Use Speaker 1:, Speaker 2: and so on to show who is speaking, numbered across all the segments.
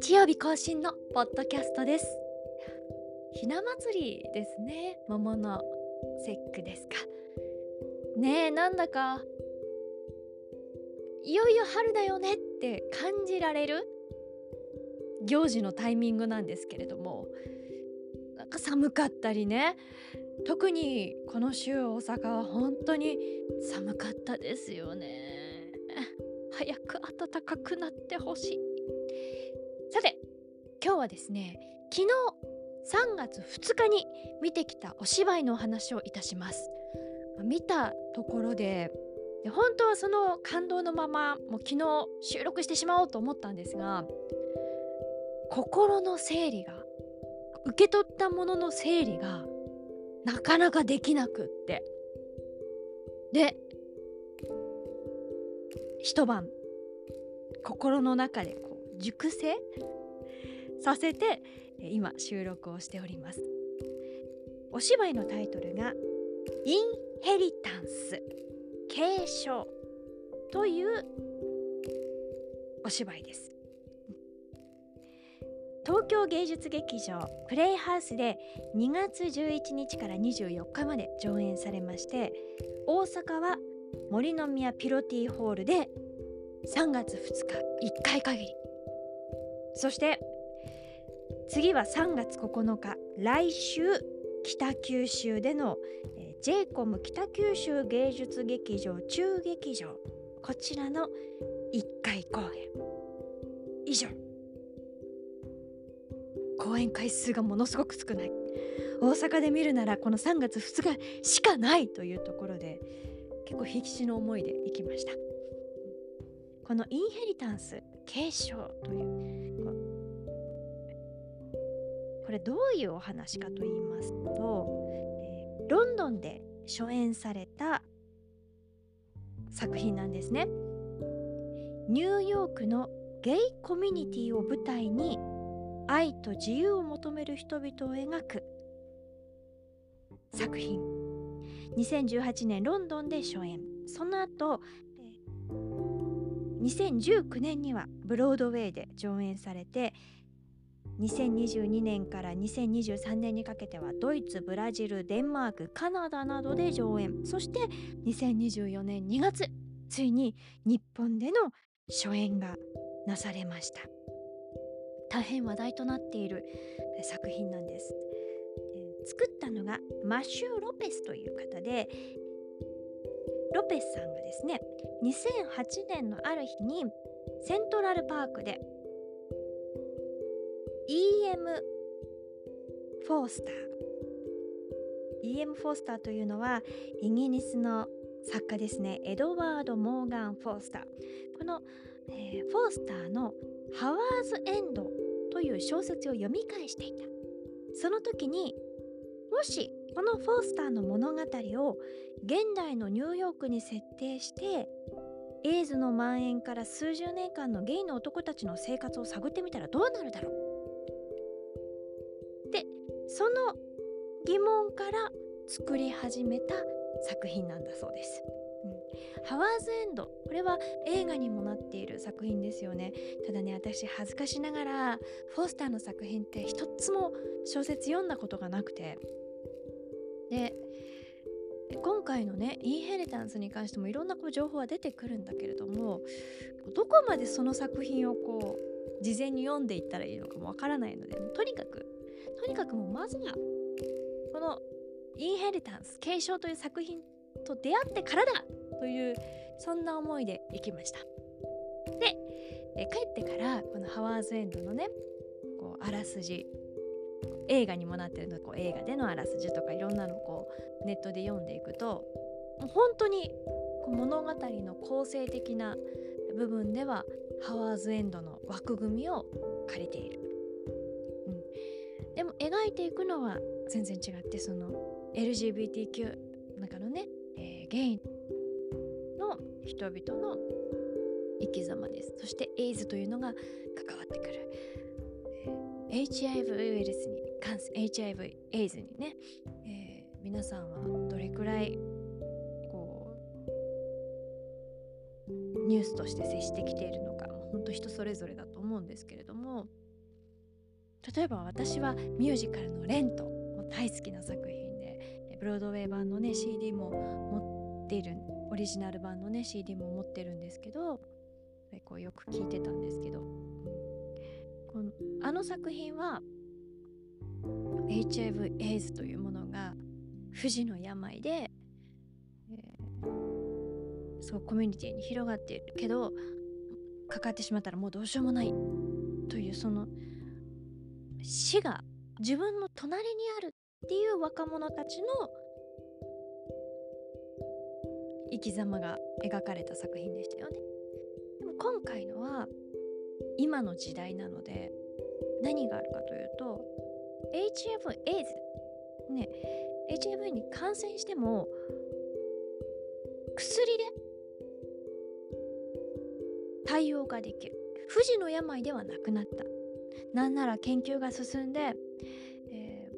Speaker 1: 日曜日更新のポッドキャストです。ひな祭りですね。桃の節句ですか。ねえなんだかいよいよ春だよねって感じられる？行事のタイミングなんですけれどもなんか寒かったりね。特にこの週大阪は本当に寒かったですよね。早く暖かくなってほしい。さて今日はですね昨日3月2日に見てきたお芝居のお話をいたします。見たところで本当はその感動のままもう昨日収録してしまおうと思ったんですが心の整理が受け取ったものの整理がなかなかできなくって。で一晩心の中で熟成？させて今収録をしております。お芝居のタイトルが「インヘリタンス継承」というお芝居です。東京芸術劇場プレイハウスで2月11日から24日まで上演されまして大阪は森の宮ピロティホールで3月2日1回限り。そして次は3月9日来週北九州での、えー、j コム北九州芸術劇場中劇場。こちらの1回公演。以上。公演回数がものすごく少ない。大阪で見るならこの3月2日しかないというところで結構必死の思いで行きました。このインヘリタンス継承というこれどういうお話かと言いますと、えー、ロンドンで初演された作品なんですね。ニューヨークのゲイコミュニティを舞台に愛と自由を求める人々を描く作品。2018年ロンドンで初演。その後2019年にはブロードウェイで上演されて2022年から2023年にかけてはドイツブラジルデンマークカナダなどで上演。そして2024年2月ついに日本での初演がなされました。大変話題となっている作品なんです。作ったのがマシュー・ロペスという方でロペスさんがですね2008年のある日にセントラルパークで E.M. フォースター E.M. フォースターというのはイギリスの作家ですねエドワード・モーガン・フォースターこの、えー、フォースターの「ハワーズ・エンド」という小説を読み返していたその時にもしこのフォースターの物語を現代のニューヨークに設定してエイズの蔓延から数十年間のゲイの男たちの生活を探ってみたらどうなるだろうその疑問から作り始めた作品なんだそうです。うん、ハワーズエンド。これは映画にもなっている作品ですよね。ただね私恥ずかしながらフォースターの作品って一つも小説読んだことがなくて。で今回のねインヘリタンスに関してもいろんなこう情報は出てくるんだけれどもどこまでその作品をこう事前に読んでいったらいいのかもわからないのでとにかくとにかくもうまずはこのインヘリタンス継承という作品と出会ってからだというそんな思いで行きました。でえ帰ってからこのハワーズエンドのねこうあらすじ映画にもなってるのこう映画でのあらすじとかいろんなのをこうネットで読んでいくと本当にこう物語の構成的な部分ではハワーズエンドの枠組みを借りている、でも描いていくのは全然違ってその LGBTQ の中のね、えー、ゲイの人々の生き様です。そしてエイズというのが関わってくる、えー、HIV ウイルスに感染 HIV エイズにね、えー、皆さんはどれくらいこうニュースとして接してきているのか本当人それぞれだと思うんですけれども例えば私はミュージカルの「レント」も大好きな作品でブロードウェイ版のね CD も持っているオリジナル版のね CD も持ってるんですけどこうよく聞いてたんですけど、このあの作品は HIV エイズというものが不治の病で、えー、そうコミュニティに広がっているけどかかってしまったらもうどうしようもないというその死が自分の隣にあるっていう若者たちの生き様が描かれた作品でしたよね。でも今回のは今の時代なので何があるかというと HIV エイズね HIV に感染しても薬で対応ができる不治の病ではなくなったなんなら研究が進んで、え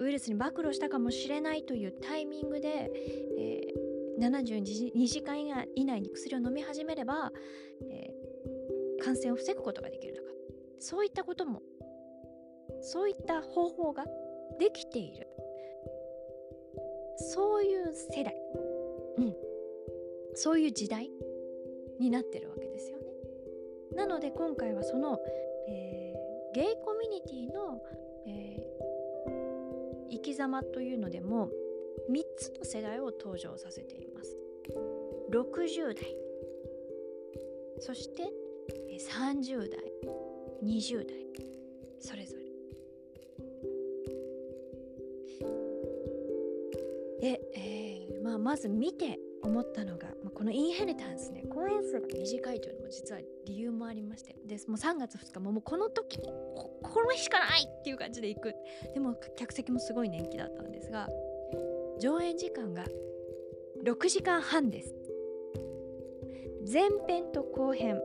Speaker 1: ー、ウイルスに暴露したかもしれないというタイミングで、えー、72時間以内に薬を飲み始めれば、えー、感染を防ぐことができるとかそういったこともそういった方法ができているそういう世代、うん、そういう時代になってるわけですよね。なので今回はその、ゲイコミュニティの、えー、生き様というのでも3つの世代を登場させています。60代。そして30代。20代。それぞれ。で、えーまあ、まず見て思ったのが、まあ、このインヘリタンスね公演数が短いというのも実は理由もありましてでもう3月2日ももうこの時にここの日しかないっていう感じで行く。でも客席もすごい年季だったんですが上演時間が6時間半です。前編と後編。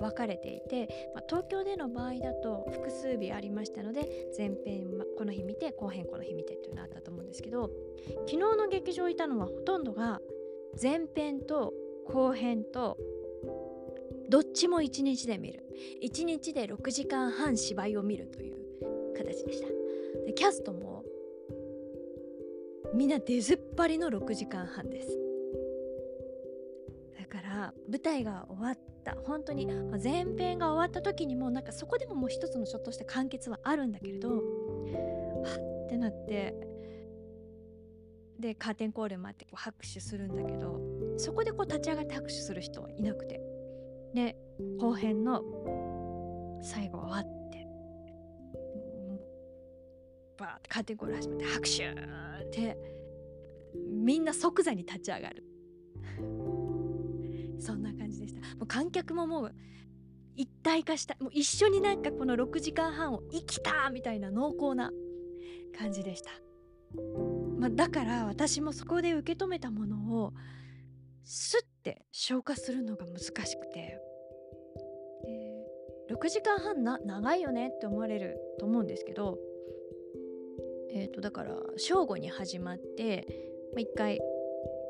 Speaker 1: 分かれていて、まあ、東京での場合だと複数日ありましたので前編この日見て後編この日見てっていうのあったと思うんですけど昨日の劇場いたのはほとんどが前編と後編とどっちも1日で見る。1日で6時間半芝居を見るという形でした。でキャストもみんな出ずっぱりの6時間半です。だから舞台が終わった。本当に前編が終わった時にもなんかそこでももう一つのちょっとした完結はあるんだけれどはってなってでカーテンコール待ってこう拍手するんだけどそこでこう立ち上がって拍手する人はいなくてで後編の最後終わってバーってカーテンコール始まって拍手ってみんな即座に立ち上がる。そんな感じ。観客ももう一体化したもう一緒になんかこの6時間半を生きたみたいな濃厚な感じでした、まあ、だから私もそこで受け止めたものをスッて消化するのが難しくて。6時間半な長いよねって思われると思うんですけどえっ、ー、とだから正午に始まって、まあ、1回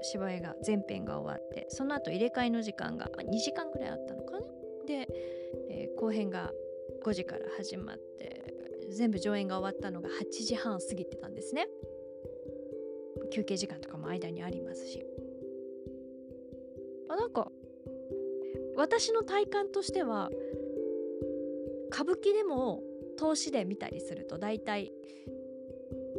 Speaker 1: 芝居が前編が終わってその後入れ替えの時間が2時間ぐらいあったのかな。で、えー、後編が5時から始まって全部上演が終わったのが8時半過ぎてたんですね。休憩時間とかも間にありますし。あなんか私の体感としては歌舞伎でも投資で見たりすると大体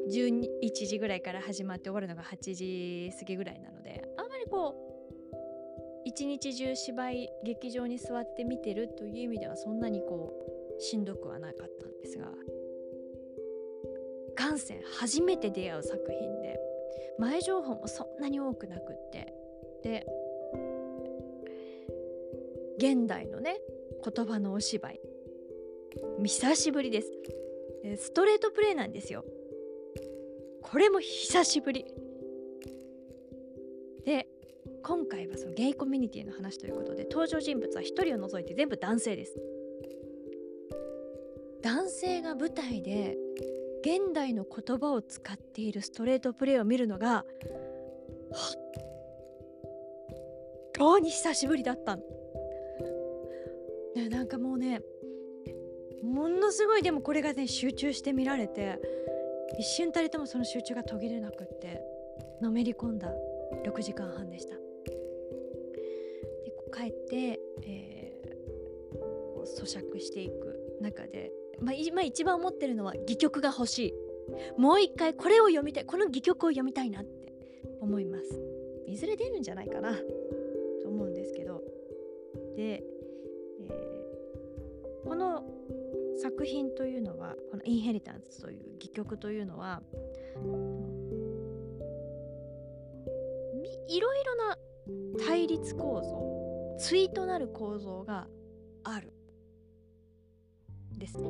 Speaker 1: 11時ぐらいから始まって終わるのが8時過ぎぐらいなのであんまりこう一日中芝居劇場に座って見てるという意味ではそんなにこうしんどくはなかったんですが元線初めて出会う作品で前情報もそんなに多くなくってで現代のね言葉のお芝居久しぶりです。ストレートプレイなんですよ。これも久しぶりで今回はそのゲイコミュニティの話ということで登場人物は1人を除いて全部男性です男性が舞台で現代の言葉を使っているストレートプレイを見るのが本当に久しぶりだったの。ね、なんかもうねものすごいでもこれがね集中して見られて一瞬たりともその集中が途切れなくってのめり込んだ6時間半でした。で帰って、えー、咀嚼していく中で、まあ、今一番思ってるのは戯曲が欲しい。もう一回これを読みたいこの戯曲を読みたいなって思います。いずれ出るんじゃないかなと思うんですけど。で、作品というのはこの「インヘリタンス」という戯曲というのはいろいろな対立構造対となる構造があるですね。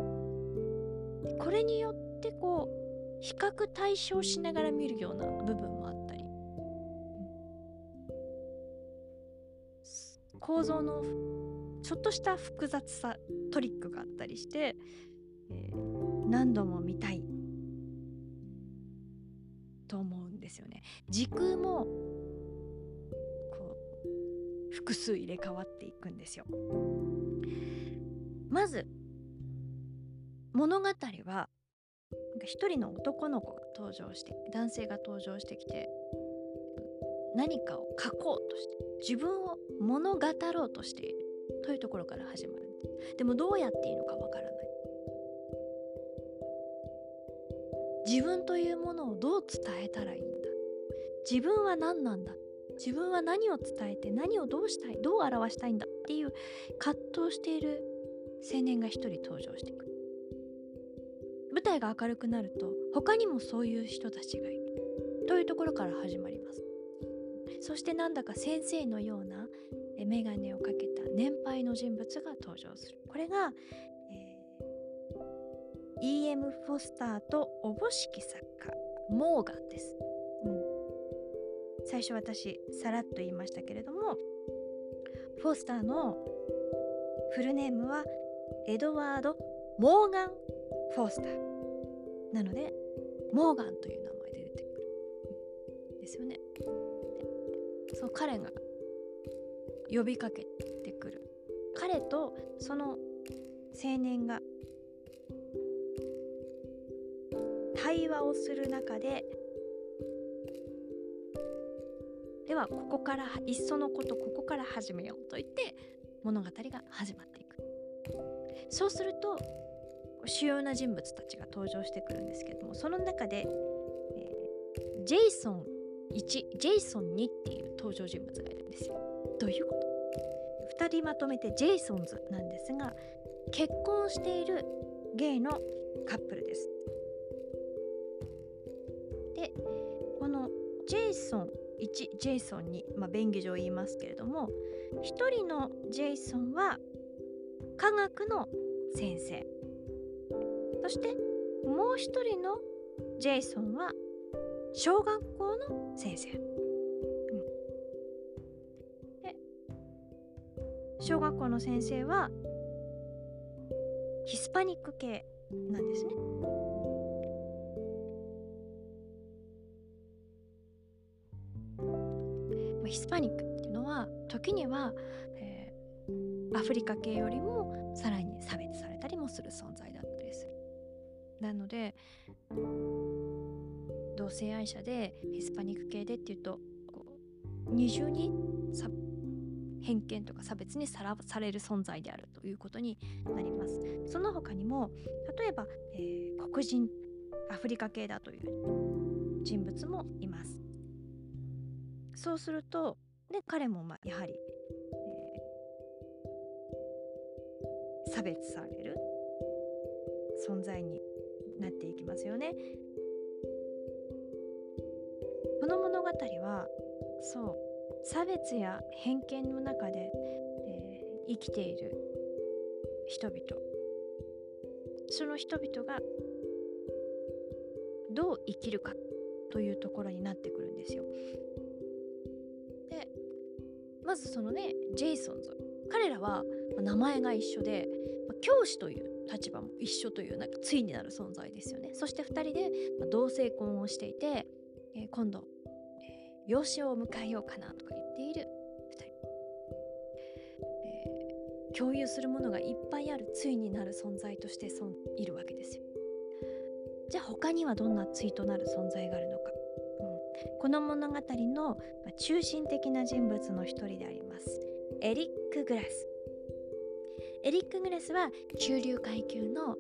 Speaker 1: これによってこう比較対象しながら見るような部分もあったり、構造のちょっとした複雑さトリックがあったりして、えー、何度も見たいと思うんですよね。時空もこう複数入れ替わっていくんですよ。まず物語は一人の男の子が登場して男性が登場してきて何かを書こうとして自分を物語ろうとしているというところから始まるでもどうやっていいのかわからない。自分というものをどう伝えたらいいんだ。自分は何なんだ。自分は何を伝えて何をどうしたいどう表したいんだっていう葛藤している青年が一人登場してく舞台が明るくなると他にもそういう人たちがいる。というところから始まります。そしてなんだか先生のような眼鏡をかけた年配の人物が登場する。これが、えー、E.M. フォスターとおぼしき作家モーガンです、うん、最初私さらっと言いましたけれどもフォスターのフルネームはエドワード・モーガン・フォースター。なのでモーガンという名前で出てくる、ですよね。そう彼が呼びかけ彼とその青年が対話をする中でではここからいっそのことここから始めようと言って物語が始まっていくそうすると主要な人物たちが登場してくるんですけどもその中で、えー、ジェイソン1ジェイソン2っていう登場人物がいるんですよ。どういうこと？2人まとめてジェイソンズなんですが結婚しているゲイのカップルです。でこのジェイソン1ジェイソン2、まあ、便宜上言いますけれども1人のジェイソンは科学の先生そしてもう一人のジェイソンは小学校の先生、小学校の先生はヒスパニック系なんですね。ヒスパニックっていうのは時には、えー、アフリカ系よりもさらに差別されたりもする存在だったりする。なので同性愛者でヒスパニック系でっていうとこう二重に偏見とか差別にさらされる存在であるということになります。その他にも例えば、えー、黒人アフリカ系だという人物もいます。そうするとで彼もまやはり、えー、差別される存在になっていきますよね。この物語はそう差別や偏見の中で、えー、生きている人々その人々がどう生きるかというところになってくるんですよ。でまずそのねジェイソンズ彼らは名前が一緒で教師という立場も一緒というなんか対になる存在ですよね。そして2人で同性婚をしていて、えー、今度、養子を迎えようかなとか言っている。2人、えー、共有するものがいっぱいある対になる存在としてそいるわけですよ。じゃあ他にはどんな対となる存在があるのか、うん、この物語の中心的な人物の一人であります。エリック・グラス。エリック・グラスは中流階級の青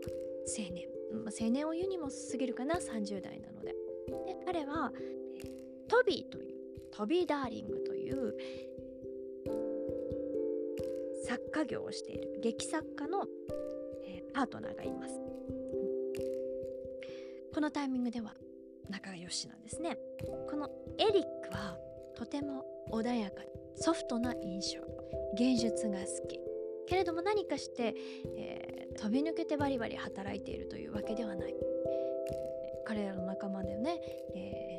Speaker 1: 年、青年を言うにも過ぎるかな。30代なので。で彼はトビーというトビー・ダーリングという作家業をしている劇作家の、えー、パートナーがいます。このタイミングでは仲良しなんですね。このエリックはとても穏やかソフトな印象芸術が好き。けれども何かして、えー、飛び抜けてバリバリ働いているというわけではない。彼らの仲間でね、えー、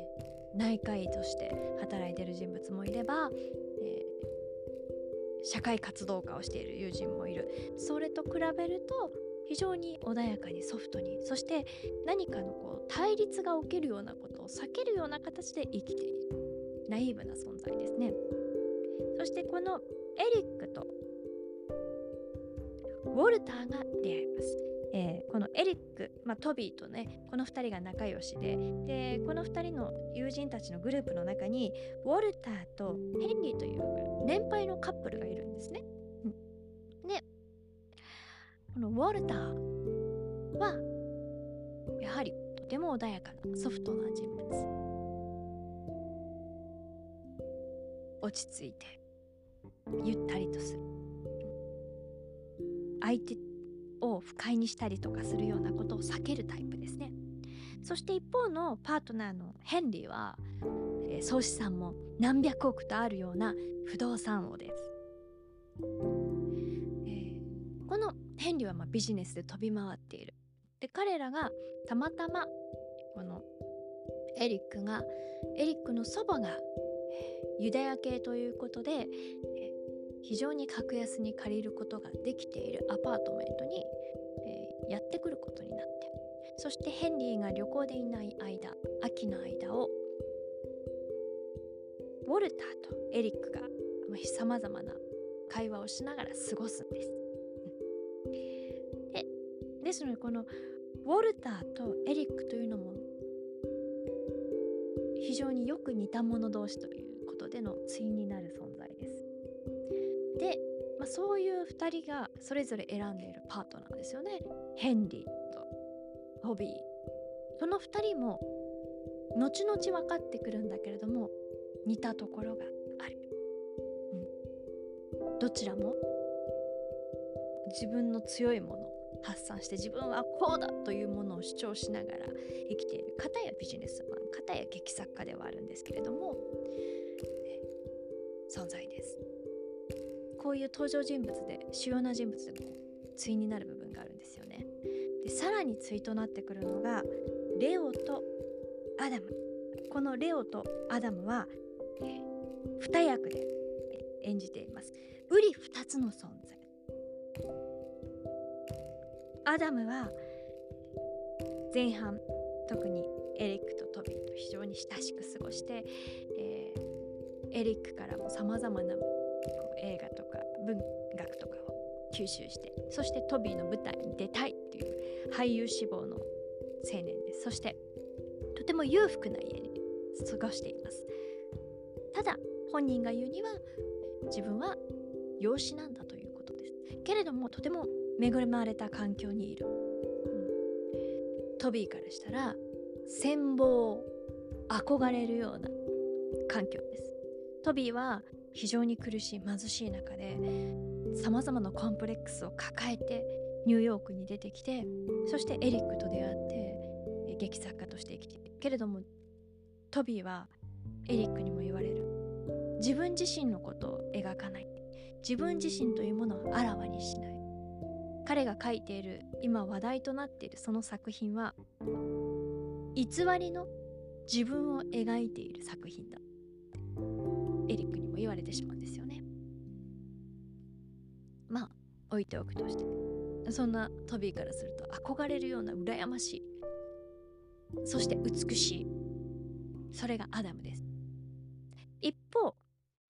Speaker 1: 内科医として働いてる人物もいれば、えー、社会活動家をしている友人もいるそれと比べると非常に穏やかにソフトにそして何かのこう対立が起きるようなことを避けるような形で生きているナイーブな存在ですねそしてこのエリックとウォルターが出会います。えー、このエリック、まあ、トビーとねこの2人が仲良しででこの2人の友人たちのグループの中にウォルターとヘンリーという年配のカップルがいるんですね。でこのウォルターはやはりとても穏やかなソフトな人物。落ち着いてゆったりとする。相手を不快にしたりとかするようなことを避けるタイプですね。そして一方のパートナーのヘンリーは、えー、総資産も何百億とあるような不動産王です、えー、このヘンリーはまビジネスで飛び回っている。で彼らがたまたまこのエリックがエリックの祖母がユダヤ系ということで非常に格安に借りることができているアパートメントに、えー、やってくることになってそしてヘンリーが旅行でいない間秋の間をウォルターとエリックがさまざまな会話をしながら過ごすんです。でですのでこのウォルターとエリックというのも非常によく似た者同士ということでの対になる存。まあ、そういう2人がそれぞれ選んでいるパートナーですよね。ヘンリーとホビー。その2人も後々分かってくるんだけれども似たところがある、うん、どちらも自分の強いもの発散して自分はこうだというものを主張しながら生きている。方やビジネスマン方や劇作家ではあるんですけれども、存在です。こういう登場人物で主要な人物でも対になる部分があるんですよね。でさらに対となってくるのがレオとアダムこのレオとアダムは、えー、二役で演じています。うり二つの存在。アダムは前半特にエリックとトビーと非常に親しく過ごして、えー、エリックからもさまざまな映画とか文学とかを吸収してそしてトビーの舞台に出たいっていう俳優志望の青年です。そしてとても裕福な家に過ごしています。ただ本人が言うには自分は養子なんだということです。けれどもとても恵まれた環境にいる、うん、トビーからしたら羨望憧れるような環境です。トビーは非常に苦しい貧しい中でさまざまなコンプレックスを抱えてニューヨークに出てきてそしてエリックと出会って劇作家として生きているけれどもトビーはエリックにも言われる。自分自身のことを描かない。自分自身というものをあらわにしない。彼が書いている今話題となっているその作品は偽りの自分を描いている作品だ。エリックにも言われてしまうんですよね。まあ置いておくとして。そんなトビーからすると憧れるような羨ましい。そして美しい。それがアダムです。一方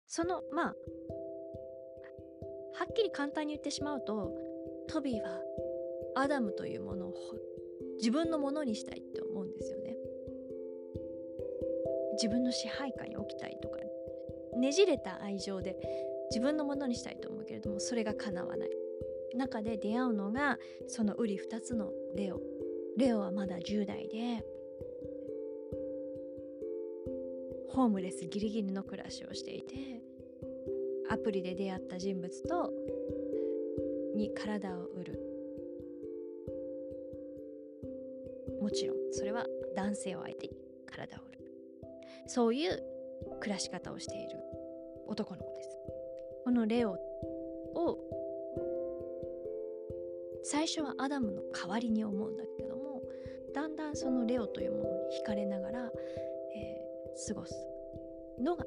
Speaker 1: そのまあはっきり簡単に言ってしまうとトビーはアダムというものを自分のものにしたいって思うんです自分の支配下に置きたいとかねじれた愛情で自分のものにしたいと思うけれどもそれが叶わない。中で出会うのがその瓜二つのレオ。レオはまだ10代でホームレスギリギリの暮らしをしていてアプリで出会った人物とに体を売る。もちろんそれは男性を相手に体を売る。そういう暮らし方をしている男の子です。このレオを最初はアダムの代わりに思うんだけどもだんだんそのレオというものに惹かれながら、えー、過ごすのが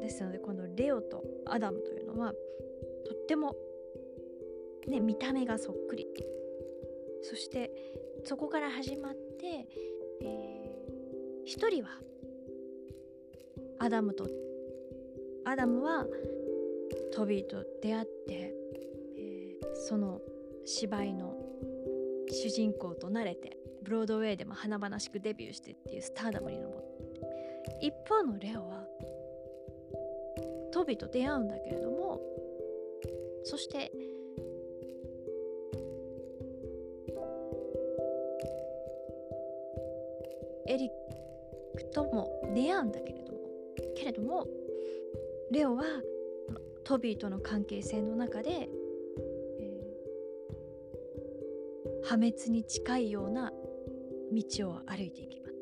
Speaker 1: ですのでこのレオとアダムというのはとってもね見た目がそっくり。そしてそこから始まって、えー、一人はアダムとアダムはトビーと出会って、えー、その芝居の主人公となれてブロードウェイでも華々しくデビューしてっていうスターダムに登って。一方のレオはトビーと出会うんだけれどもそしてエリックとも出会うんだけれどけれどもレオはトビーとの関係性の中で、えー、破滅に近いような道を歩いていきます。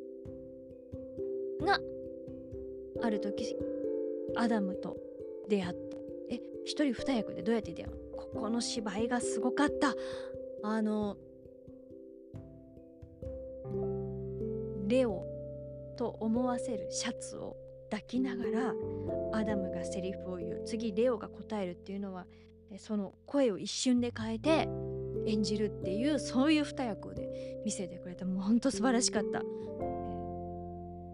Speaker 1: がある時アダムと出会った。え一人二役でどうやって出会うここの芝居がすごかった。あのレオと思わせるシャツを抱きながらアダムがセリフを言う次レオが答えるっていうのはその声を一瞬で変えて演じるっていうそういう二役で見せてくれた。もうほんと素晴らしかった、え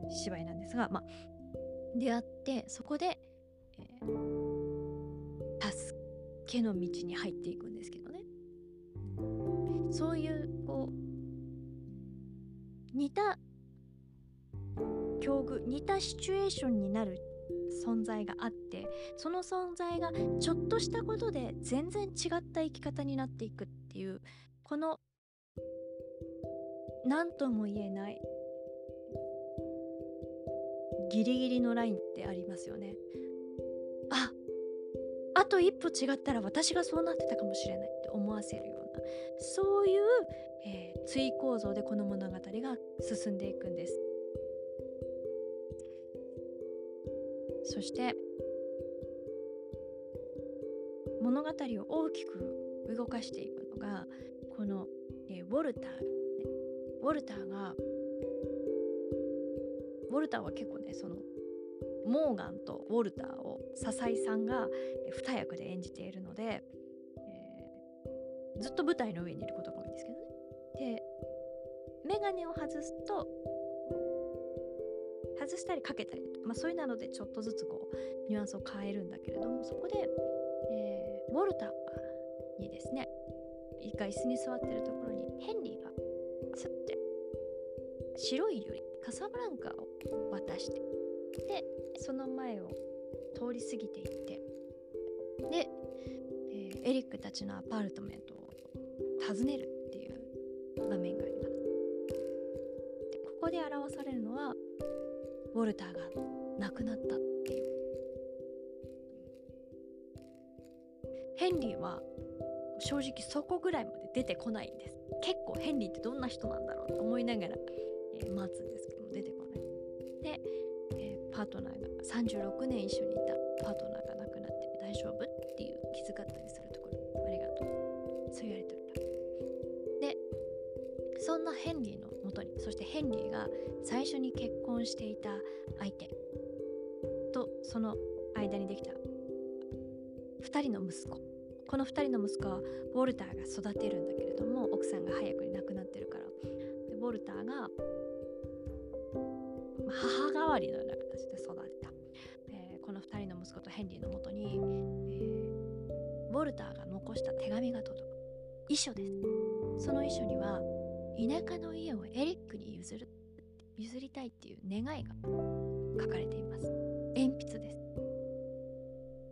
Speaker 1: ー、芝居なんですが、まあ、出会ってそこで、えー、助けの道に入っていくんですけどね。そういうこう似た境遇似たシチュエーションになる存在があってその存在がちょっとしたことで全然違った生き方になっていくっていうこの何とも言えないギリギリのラインってありますよね。ああと一歩違ったら私がそうなってたかもしれないって思わせるようなそういう、えー、対構造でこの物語が進んでいくんです。そして物語を大きく動かしていくのがこの、えー、ウォルター、ね、ウォルターがウォルターは結構ねそのモーガンとウォルターを笹井さんが二役で演じているので、えー、ずっと舞台の上にいることが多いんですけどね。でメガネを外すと外したりかけたり、まあ、そういうなのでちょっとずつこうニュアンスを変えるんだけれどもそこで、えー、ウォルターにですね一回椅子に座ってるところにヘンリーがスッて白いユリカサブランカを渡してでその前を通り過ぎていってで、えー、エリックたちのアパートメントを訪ねるっていう場面があります。でここで表されるのはウォルターが亡くなったっていうヘンリーは正直そこぐらいまで出てこないんです。結構ヘンリーってどんな人なんだろうと思いながら、えー、待つんですけども出てこない。で、えー、パートナーが36年一緒にいたパートナーが亡くなって大丈夫っていう気遣ったりするところ。ありがとう。そう言われてる。でそんなヘンリーのもとに。そしてヘンリーが最初に結婚していた相手。とその間にできた。2人の息子。この2人の息子はウォルターが育てるんだけれども奥さんが早くに亡くなってるから。でウォルターが母代わりのような形で育てた、えー、この2人の息子とヘンリーのもとに、えー、ウォルターが残した手紙が届く。遺書です。その遺書には田舎の家をエリックに譲る譲りたいっていう願いが書かれています。鉛筆です。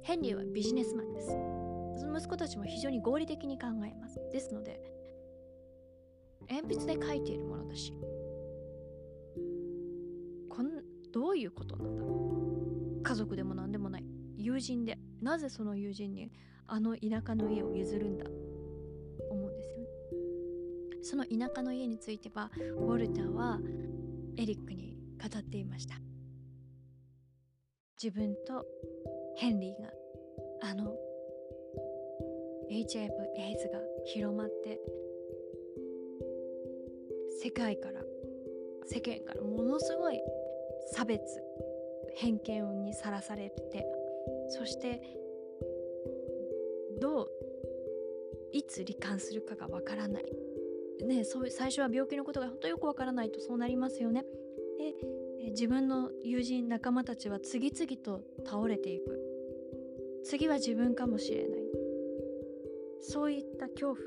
Speaker 1: ヘンリーはビジネスマンです。息子たちも非常に合理的に考えます。ですので鉛筆で書いているものだしこんどういうことなんだろう。家族でも何でもない。友人で。なぜその友人にあの田舎の家を譲るんだ。その田舎の家についてはウォルターはエリックに語っていました。自分とヘンリーがあの HIV エイズが広まって世界から世間からものすごい差別偏見にさらされてそしてどういつ罹患するかがわからない。ねそう最初は病気のことが本当よくわからないとそうなりますよね。で自分の友人仲間たちは次々と倒れていく。次は自分かもしれない。そういった恐怖。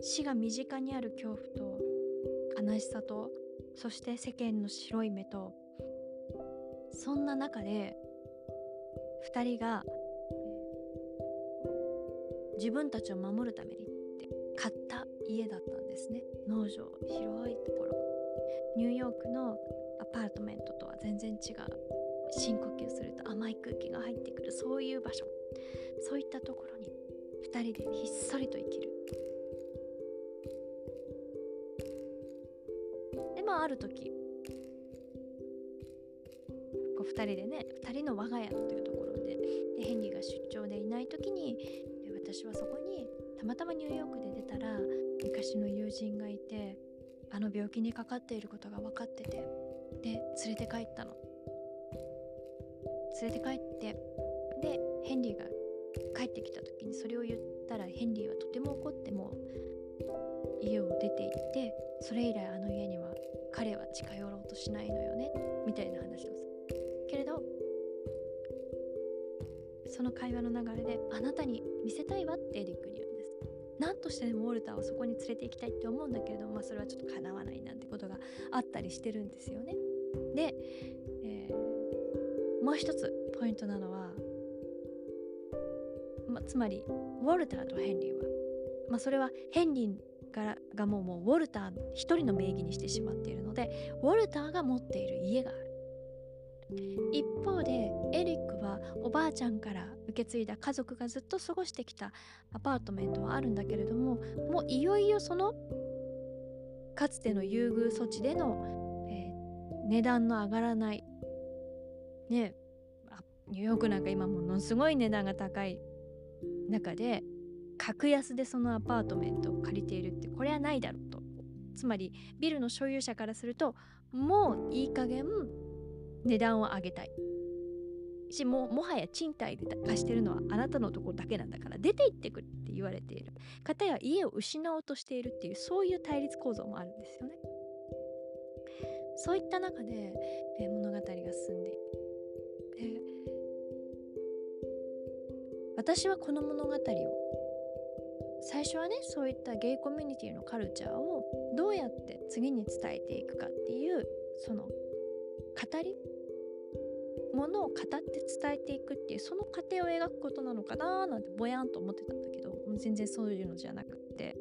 Speaker 1: 死が身近にある恐怖と悲しさとそして世間の白い目とそんな中で2人が自分たちを守るためにって買った家だった。ですね。農場広いところ。ニューヨークのアパートメントとは全然違う。深呼吸すると甘い空気が入ってくる。そういう場所。そういったところに。2人でひっそりと生きる。でまあある時。こう2人でね2人の我が家というところで。でヘンリーが出張でいない時に私はそこにたまたまニューヨークで出たら昔の友人がいてあの病気にかかっていることが分かっててで連れて帰ったの。連れて帰ってでヘンリーが帰ってきた時にそれを言ったらヘンリーはとても怒っても家を出て行ってそれ以来あの家には彼は近寄ろうとしないのよねみたいな話をする。けれどその会話の流れであなたに見せたいわってエリックに言う。何としてでもウォルターをそこに連れて行きたいって思うんだけれどもまあそれはちょっと叶わないなんてことがあったりしてるんですよね。で、えー、もう一つポイントなのはまつまりウォルターとヘンリーは、まあ、それはヘンリーががもうもうウォルター一人の名義にしてしまっているのでウォルターが持っている家がある。一方でエリックはおばあちゃんから受け継いだ家族がずっと過ごしてきたアパートメントはあるんだけれどももういよいよそのかつての優遇措置での、えー、値段の上がらない。ねニューヨークなんか今ものすごい値段が高い中で格安でそのアパートメントを借りているってこれはないだろうと。つまりビルの所有者からするともういい加減値段を上げたい。しももはや賃貸で貸してるのはあなたのところだけなんだから出て行ってくれって言われている。方や家を失おうとしているっていうそういう対立構造もあるんですよね。そういった中で、え物語が進んでいくで私はこの物語を最初はねそういったゲイコミュニティのカルチャーをどうやって次に伝えていくかっていうその語りものを語って伝えていくっていうその過程を描くことなのかななんてぼやんと思ってたんだけど全然そういうのじゃなくて。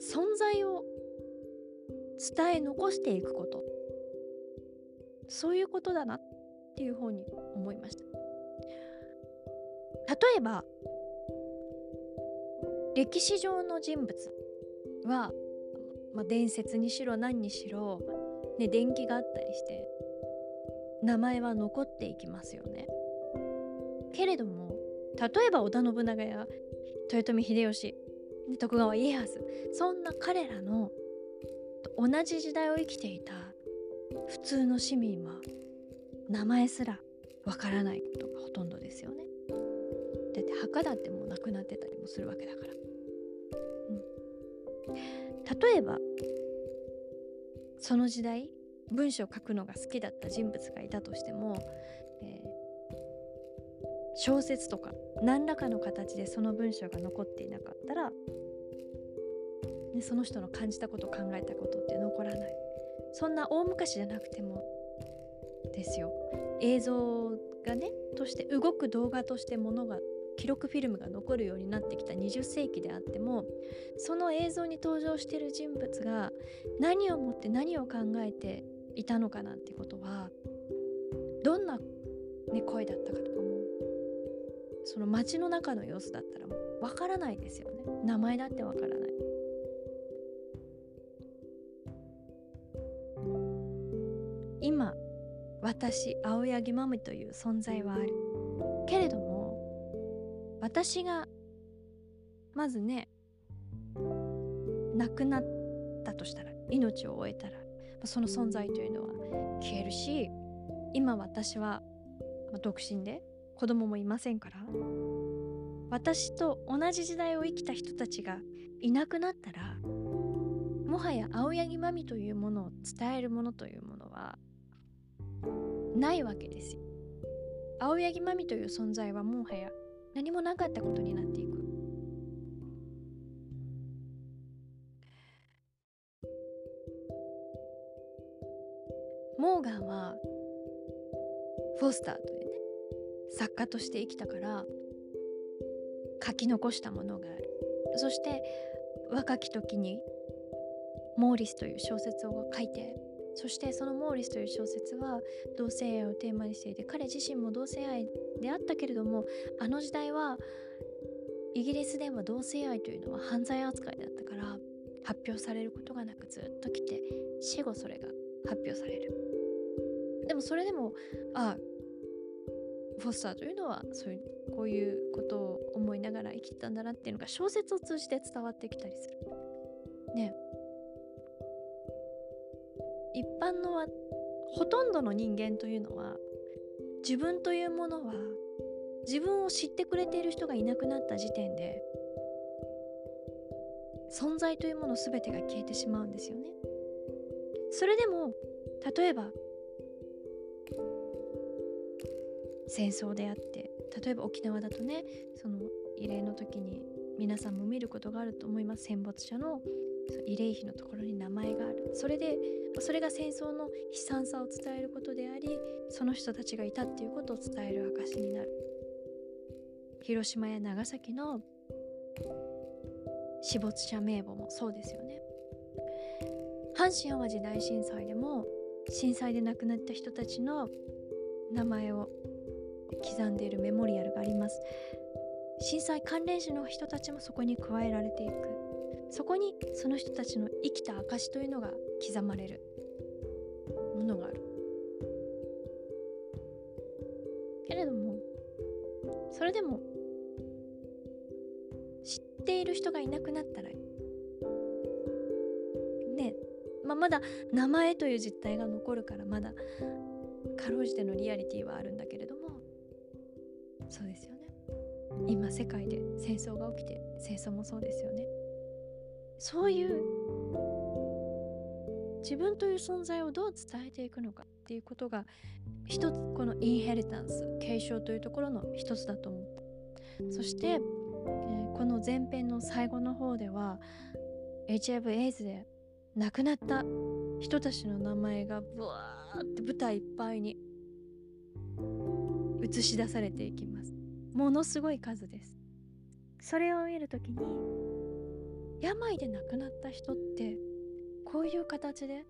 Speaker 1: 存在を伝え残していくこと。そういうことだなっていう方に思いました。例えば歴史上の人物。は、まあ、伝説にしろ何にしろ、ね、伝記があったりして名前は残っていきますよね。けれども例えば織田信長や豊臣秀吉徳川家康そんな彼らの同じ時代を生きていた普通の市民は名前すらわからないことがほとんどですよね。だって墓だってもうなくなってたりもするわけだから、例えばその時代文章を書くのが好きだった人物がいたとしても、えー、小説とか何らかの形でその文章が残っていなかったら、ね、その人の感じたこと考えたことって残らない。そんな大昔じゃなくてもですよ。映像がねとして動く動画としてものが記録フィルムが残るようになってきた20世紀であってもその映像に登場している人物が何をもって何を考えていたのかなんてことはどんな、ね、声だったかとかもその街の中の様子だったらわからないですよね。名前だってわからない。今私青柳マムという存在はある。けれども私がまずね亡くなったとしたら命を終えたらその存在というのは消えるし今私は独身で子供もいませんから私と同じ時代を生きた人たちがいなくなったらもはや青柳まみというものを伝えるものというものはないわけですよ。青柳まみという存在はもはや何もなかったことになっていく。モーガンはフォスターというね作家として生きたから書き残したものがあるそして若き時にモーリスという小説を書いてそしてそのモーリスという小説は同性愛をテーマにしていて彼自身も同性愛であったけれどもあの時代はイギリスでは同性愛というのは犯罪扱いだったから発表されることがなくずっと来て死後それが発表される。でもそれでもあフォスターというのはそういうこういうことを思いながら生きてたんだなっていうのが小説を通じて伝わってきたりする。ね。一般のはほとんどの人間というのは自分というものは自分を知ってくれている人がいなくなった時点で存在というもの全てが消えてしまうんですよね。それでも例えば戦争であって例えば沖縄だとねその慰霊の時に皆さんも見ることがあると思います戦没者の慰霊碑のところに名前がある。それでそれが戦争の悲惨さを伝えることでありその人たちがいたっていうことを伝える証になる。広島や長崎の死没者名簿もそうですよね。阪神・淡路大震災でも震災で亡くなった人たちの名前を刻んでいるメモリアルがあります。震災関連死の人たちもそこに加えられていく。そこにその人たちの生きた証というのが刻まれる。ものがある。けれどもそれでも知っている人がいなくなったらねまあ、まだ名前という実態が残るからまだかろうじてのリアリティはあるんだけれどもそうですよね。今世界で戦争が起きて戦争もそうですよね。そういう自分という存在をどう伝えていくのかっていうことが一つこのインヘリタンス継承というところの一つだと思った。そして、えー、この前編の最後の方では HIV エイズで亡くなった人たちの名前がブワーって舞台いっぱいに映し出されていきます。ものすごい数です。それを見るときに病で亡くなった人ってこういう形で？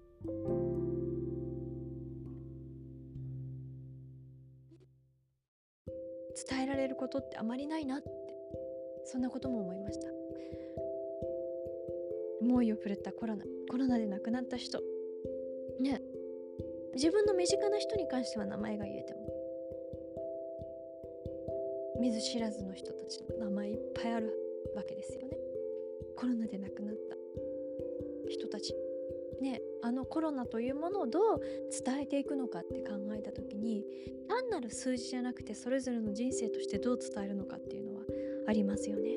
Speaker 1: 伝えられることってあまりないなってそんなことも思いました。猛威を振るったコロナコロナで亡くなった人。ね。自分の身近な人に関しては名前が言えても。見ず知らずの人たちの名前いっぱいあるわけですよね。コロナで亡くなった。人たち。ねあのコロナというものをどう伝えていくのかって考えた時に単なる数字じゃなくてそれぞれの人生としてどう伝えるのかっていうのはありますよね。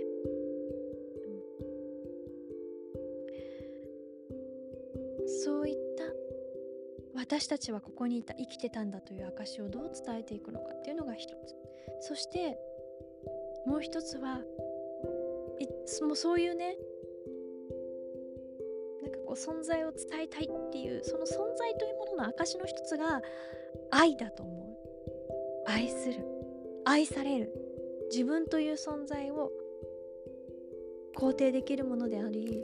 Speaker 1: そういった私たちはここにいた生きてたんだという証をどう伝えていくのかっていうのが一つ。そしてもう一つはいもうそういうねこう存在を伝えたいっていうその存在というものの証の一つが愛だと思う。愛する。愛される。自分という存在を肯定できるものであり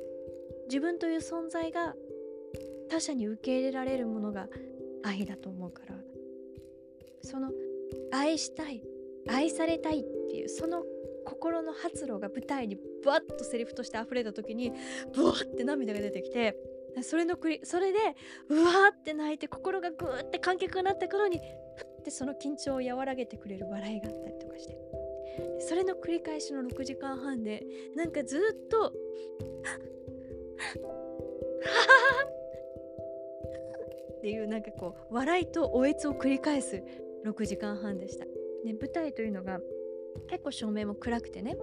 Speaker 1: 自分という存在が他者に受け入れられるものが愛だと思うから。その愛したい。愛されたいっていうその心の発露が舞台にバッとセリフとして溢れた時にブワッて涙が出てきてそれのくりそれでうわーって泣いて心がグーって観客がなった頃にふってその緊張を和らげてくれる笑いがあったりとかしてそれの繰り返しの6時間半でなんかずっとっていうなんかこう笑いとおえつを繰り返す6時間半でした。ね、舞台というのが結構照明も暗くてね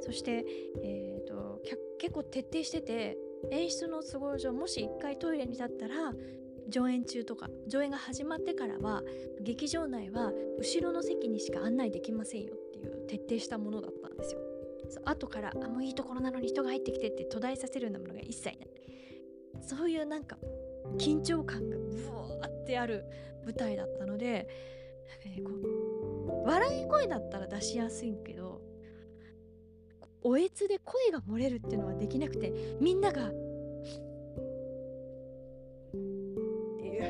Speaker 1: そして、えーと、結構徹底してて演出の都合上もし1回トイレに立ったら上演中とか上演が始まってからは劇場内は後ろの席にしか案内できませんよっていう徹底したものだったんですよ。後からあもういいところなのに人が入ってきてって途絶えさせるようなものが一切ないそういうなんか緊張感がブワーってある舞台だったのでなんかねこう笑い声だったら出しやすいけどおえつで声が漏れるっていうのはできなくてみんながっていう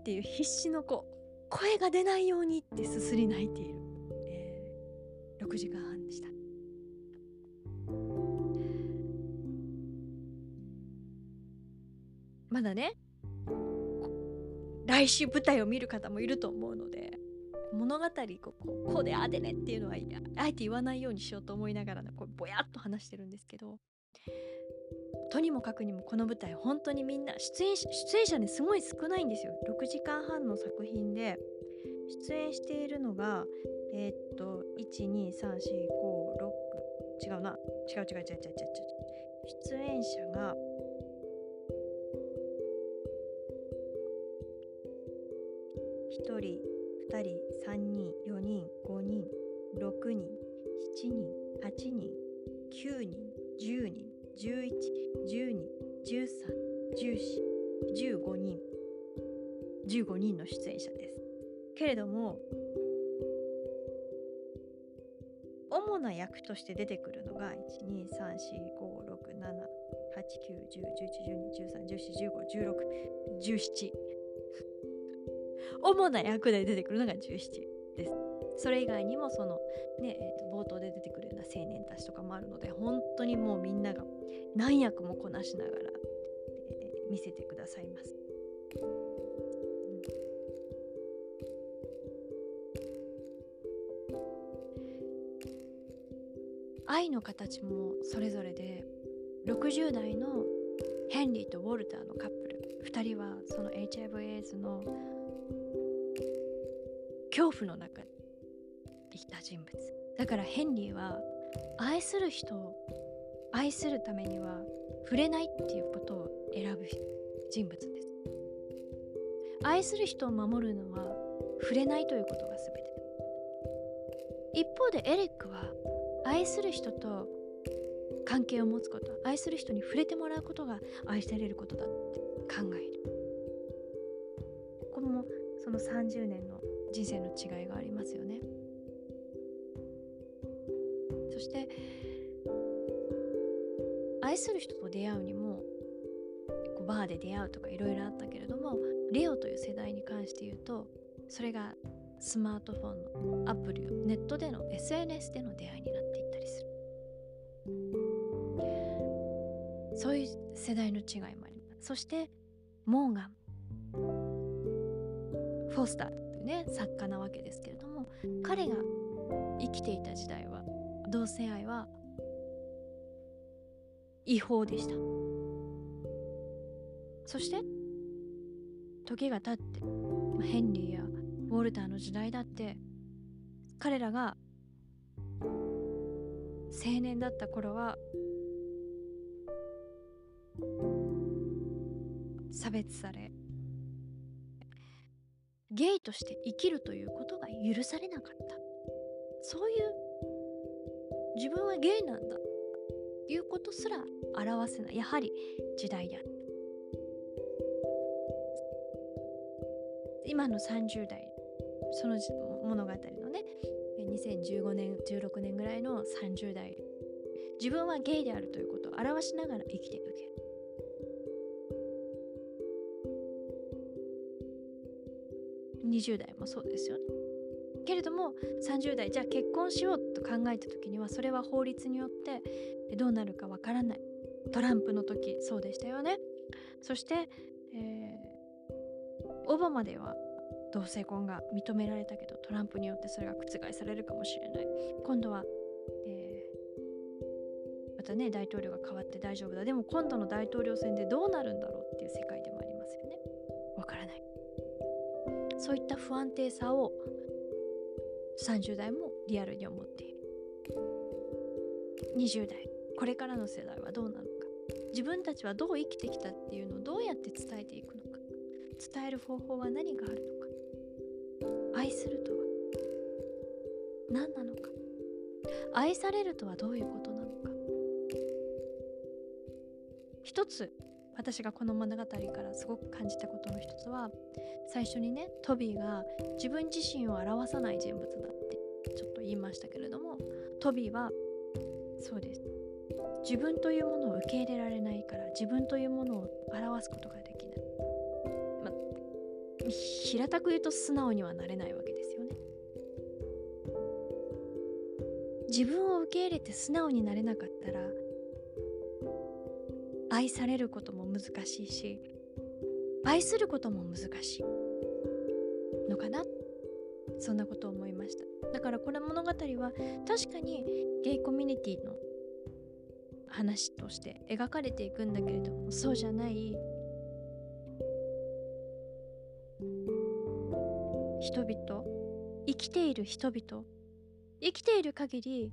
Speaker 1: っていう必死のこう声が出ないようにってすすり泣いている、えー、6時間半でした。まだね来週舞台を見る方もいると思うので物語こうこうであでねっていうのはあえて言わないようにしようと思いながらこうぼやっと話してるんですけどとにもかくにもこの舞台本当にみんな出演出演者ねすごい少ないんですよ。6時間半の作品で出演しているのがえー、っと12345 6違うな。違う違う違う違う違う違う。出演者が15人の出演者です。けれども主な役として出てくるのが1 2 3 4 5 6 7 8 9 10 11 12 13 14 15 16 17主な役で出てくるのが17です。それ以外にもそのね、えー、と冒頭で出てくるような青年たちとかもあるので本当にもうみんなが何役もこなしながら、えー、見せてくださいます。愛の形もそれぞれで60代のヘンリーとウォルターのカップル2人はその HIV/AIDS の恐怖の中に生きた人物。だからヘンリーは愛する人を愛するためには触れないっていうことを選ぶ人物です。愛する人を守るのは触れないということが全て。一方でエレックは愛する人と関係を持つこと愛する人に触れてもらうことが愛されることだって考える。これもその30年の人生の違いがありますよね。そして愛する人と出会うにもこうバーで出会うとかいろいろあったけれどもレオという世代に関して言うとそれがスマートフォンのアプリをネットでの SNS での出会いになっていったりする。そういう世代の違いもあります。そしてモーガン。フォスターというね作家なわけですけれども彼が生きていた時代は同性愛は違法でした。そして時が経ってヘンリーやウォルターの時代だって彼らが青年だった頃は差別されゲイとして生きるということが許されなかった。そういう自分はゲイなんだ。いうことすら表せない。やはり時代であった今の30代。その物語のね2015年16年ぐらいの30代自分はゲイであるということを表しながら生きていくけ。20代もそうですよね。けれども30代じゃあ結婚しようと考えた時にはそれは法律によってどうなるかわからない。トランプの時そうでしたよね。そして、えー、オバマでは同性婚が認められたけどトランプによってそれが覆されるかもしれない。今度は、えー、またね大統領が変わって大丈夫だ。でも今度の大統領選でどうなるんだろうっていう世界でもありますよね。わからない。そういった不安定さを30代もリアルに思っている。20代これからの世代はどうなのか。自分たちはどう生きてきたっていうのをどうやって伝えていくのか。伝える方法は何があるのか。愛するとは何なのか？愛されるとはどういうことなのか？一つ私がこの物語からすごく感じたことの一つは最初にねトビーが自分自身を表さない人物だってちょっと言いましたけれどもトビーはそうです。自分というものを受け入れられないから自分というものを表すことがで、平たく言うと素直にはなれないわけですよね。自分を受け入れて素直になれなかったら愛されることも難しいし愛することも難しいのかな。そんなことを思いました。だからこの物語は確かにゲイコミュニティの話として描かれていくんだけれどもそうじゃない人々生きている人々。生きている限り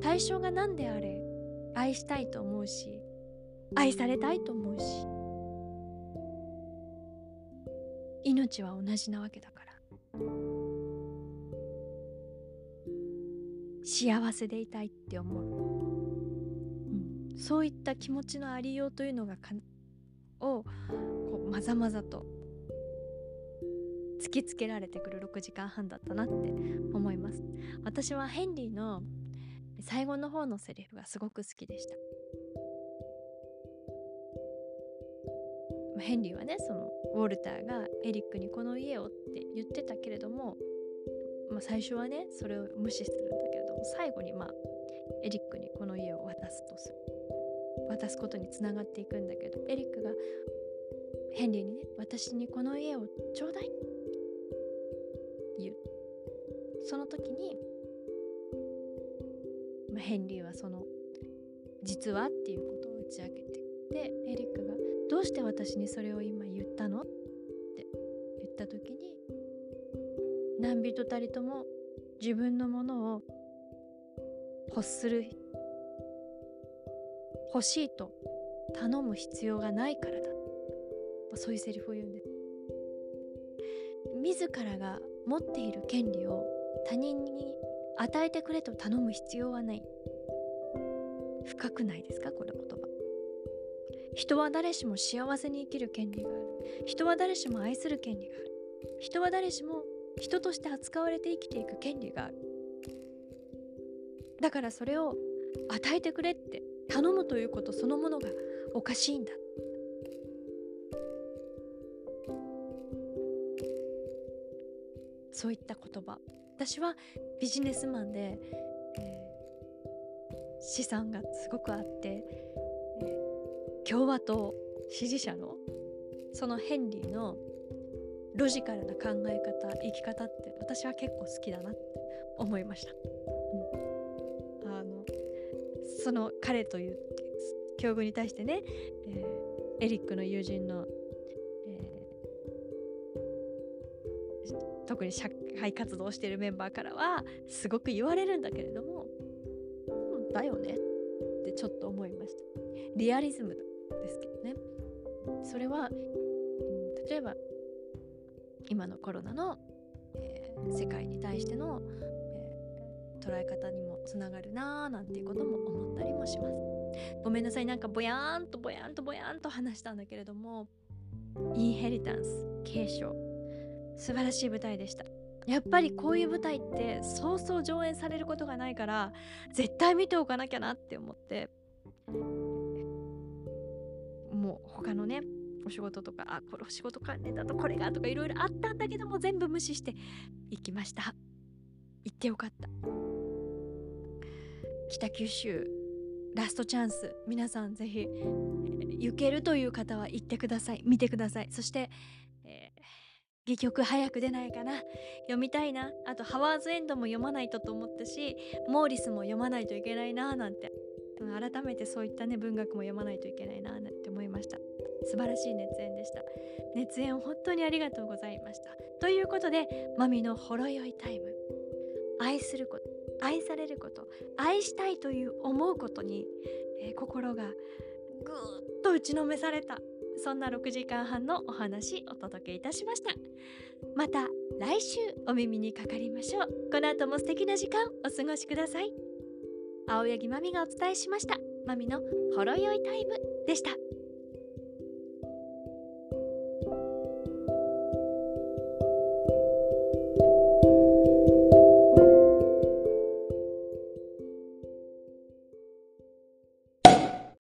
Speaker 1: 対象が何であれ愛したいと思うし愛されたいと思うし。命は同じなわけだから。幸せでいたいって思う、うん、そういった気持ちのありようというのがかをこうまざまざときつけられてくる6時間半だったなって思います。私はヘンリーの最後の方のセリフがすごく好きでした。ヘンリーはねそのウォルターがエリックにこの家をって言ってたけれども、まあ、最初はねそれを無視するんだけれども最後にまあエリックにこの家を渡すとする。渡すことにつながっていくんだけどエリックがヘンリーにね私にこの家をちょうだいってその時に、まあ、ヘンリーはその実はっていうことを打ち明けてでエリックがどうして私にそれを今言ったのって言った時に何人たりとも自分のものを欲する欲しいと頼む必要がないからだ。そういうセリフを言うんです。自らが持っている権利を他人に与えてくれと頼む必要はない。深くないですか？この言葉。人は誰しも幸せに生きる権利がある。人は誰しも愛する権利がある。人は誰しも人として扱われて生きていく権利がある。だからそれを与えてくれって頼むということそのものがおかしいんだ。そういった言葉。私はビジネスマンで、えー、資産がすごくあって、えー、共和党支持者のそのヘンリーのロジカルな考え方生き方って私は結構好きだなって思いました、うん、あのその彼という境遇に対してね、えー、エリックの友人の、えー、特に社会活動してるメンバーからはすごく言われるんだけれども、うん、だよね。ってちょっと思いました。リアリズムですけどね。それは、うん、例えば今のコロナの、えー、世界に対しての、えー、捉え方にもつながるなーなんていうことも思ったりもします。ごめんなさいなんかぼやーんとぼやんとぼやんと話したんだけれどもインヘリタンス継承。素晴らしい舞台でした。やっぱりこういう舞台ってそうそう上演されることがないから絶対見ておかなきゃなって思って。もう他のねお仕事とかあこれお仕事関連だとこれがとかいろいろあったんだけども全部無視して行きました。行ってよかった。北九州ラストチャンス。皆さんぜひ行けるという方は行ってください。見てください。そして、え、戯曲早く出ないかな。読みたいな。あとハワーズエンドも読まないとと思ったしモーリスも読まないといけないななんて。改めてそういったね文学も読まないといけないななんて思いました。素晴らしい熱演でした。熱演本当にありがとうございました。ということでマミのほろ酔いタイム。愛すること愛されること愛したいという思うことに、えー、心がぐーっと打ちのめされた。そんな6時間半のお話お届けいたしました。また来週お耳にかかりましょう。この後も素敵な時間お過ごしください。青柳まみがお伝えしました。まみのほろ酔いタイムでした。